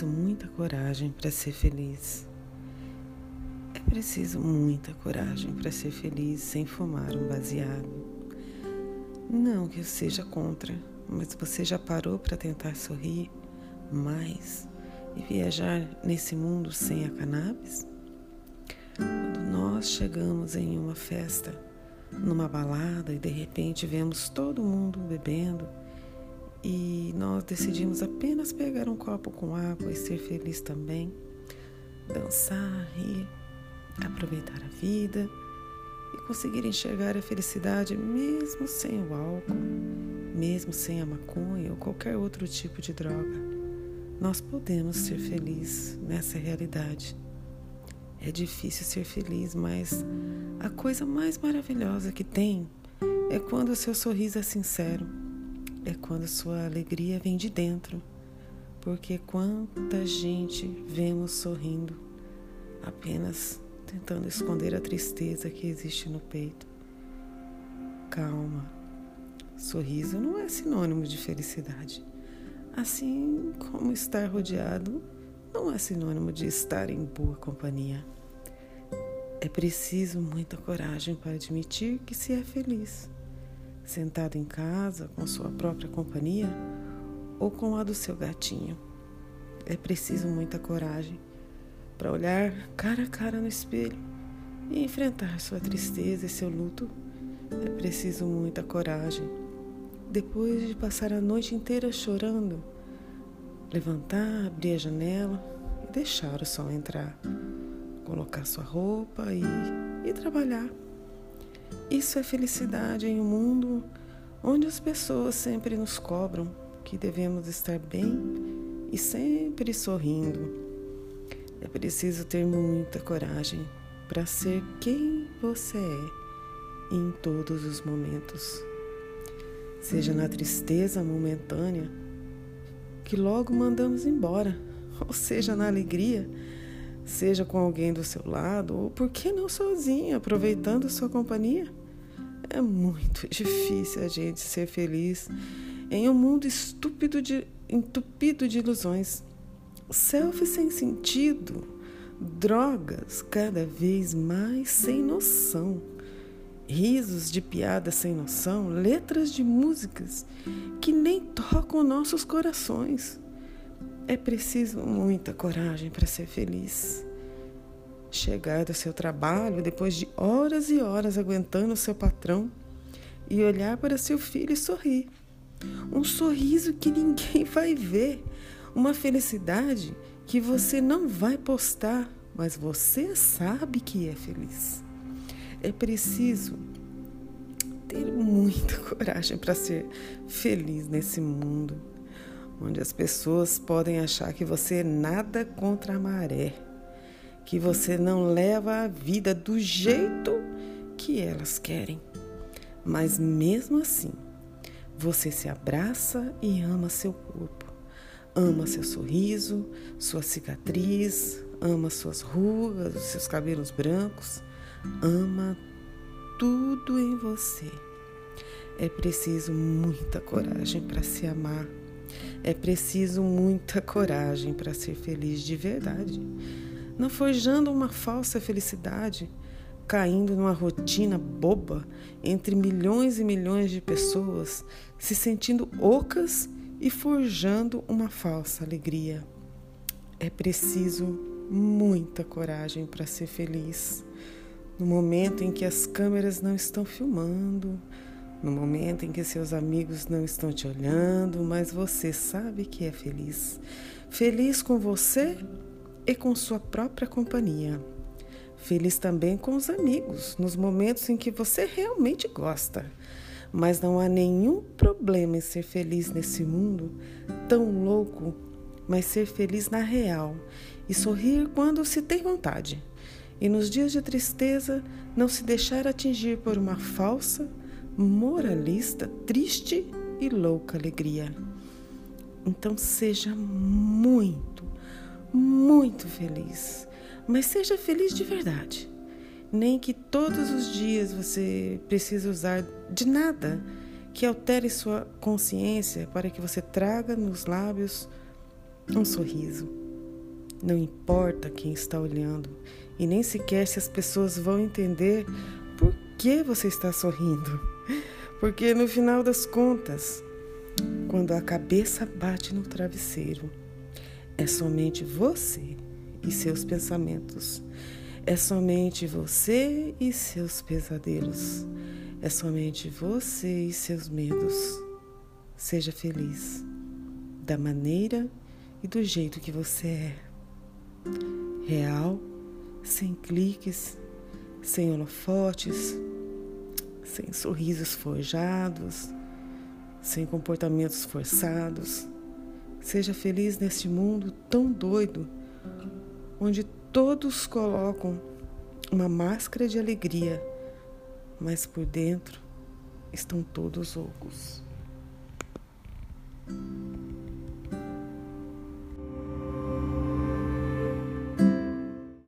preciso muita coragem para ser feliz. É preciso muita coragem para ser feliz sem fumar um baseado. Não que eu seja contra, mas você já parou para tentar sorrir mais e viajar nesse mundo sem a cannabis? Quando nós chegamos em uma festa, numa balada e de repente vemos todo mundo bebendo e nós decidimos apenas pegar um copo com água e ser feliz também, dançar, rir, aproveitar a vida e conseguir enxergar a felicidade mesmo sem o álcool, mesmo sem a maconha ou qualquer outro tipo de droga. Nós podemos ser felizes nessa realidade. É difícil ser feliz, mas a coisa mais maravilhosa que tem é quando o seu sorriso é sincero, é quando sua alegria vem de dentro. Porque quanta gente vemos sorrindo, apenas tentando esconder a tristeza que existe no peito. Calma. Sorriso não é sinônimo de felicidade. Assim como estar rodeado não é sinônimo de estar em boa companhia. É preciso muita coragem para admitir que se é feliz, sentado em casa com sua própria companhia ou com a do seu gatinho. É preciso muita coragem para olhar cara a cara no espelho e enfrentar sua tristeza e seu luto. É preciso muita coragem. Depois de passar a noite inteira chorando, levantar, abrir a janela e deixar o sol entrar, colocar sua roupa e, e trabalhar. Isso é felicidade em um mundo onde as pessoas sempre nos cobram que devemos estar bem e sempre sorrindo. É preciso ter muita coragem para ser quem você é em todos os momentos. Seja na tristeza momentânea, que logo mandamos embora, ou seja, na alegria, seja com alguém do seu lado, ou por que não sozinho, aproveitando sua companhia. É muito difícil a gente ser feliz em um mundo estúpido de, entupido de ilusões. Selfie sem sentido, drogas cada vez mais sem noção risos de piadas sem noção, letras de músicas que nem tocam nossos corações. É preciso muita coragem para ser feliz. Chegar do seu trabalho depois de horas e horas aguentando o seu patrão e olhar para seu filho e sorrir. Um sorriso que ninguém vai ver, uma felicidade que você não vai postar, mas você sabe que é feliz. É preciso ter muita coragem para ser feliz nesse mundo, onde as pessoas podem achar que você é nada contra a maré, que você não leva a vida do jeito que elas querem. Mas mesmo assim, você se abraça e ama seu corpo, ama seu sorriso, sua cicatriz, ama suas rugas, os seus cabelos brancos ama tudo em você. É preciso muita coragem para se amar. É preciso muita coragem para ser feliz de verdade. Não forjando uma falsa felicidade, caindo numa rotina boba entre milhões e milhões de pessoas, se sentindo ocas e forjando uma falsa alegria. É preciso muita coragem para ser feliz no momento em que as câmeras não estão filmando, no momento em que seus amigos não estão te olhando, mas você sabe que é feliz. Feliz com você e com sua própria companhia. Feliz também com os amigos, nos momentos em que você realmente gosta. Mas não há nenhum problema em ser feliz nesse mundo tão louco, mas ser feliz na real e sorrir quando se tem vontade e nos dias de tristeza não se deixar atingir por uma falsa, moralista, triste e louca alegria. Então seja muito, muito feliz, mas seja feliz de verdade. Nem que todos os dias você precise usar de nada que altere sua consciência para que você traga nos lábios um sorriso. Não importa quem está olhando e nem sequer se as pessoas vão entender por que você está sorrindo. Porque no final das contas, quando a cabeça bate no travesseiro, é somente você e seus pensamentos. É somente você e seus pesadelos. É somente você e seus medos. Seja feliz da maneira e do jeito que você é. Real, sem cliques, sem holofotes, sem sorrisos forjados, sem comportamentos forçados. Seja feliz neste mundo tão doido, onde todos colocam uma máscara de alegria, mas por dentro estão todos ocos.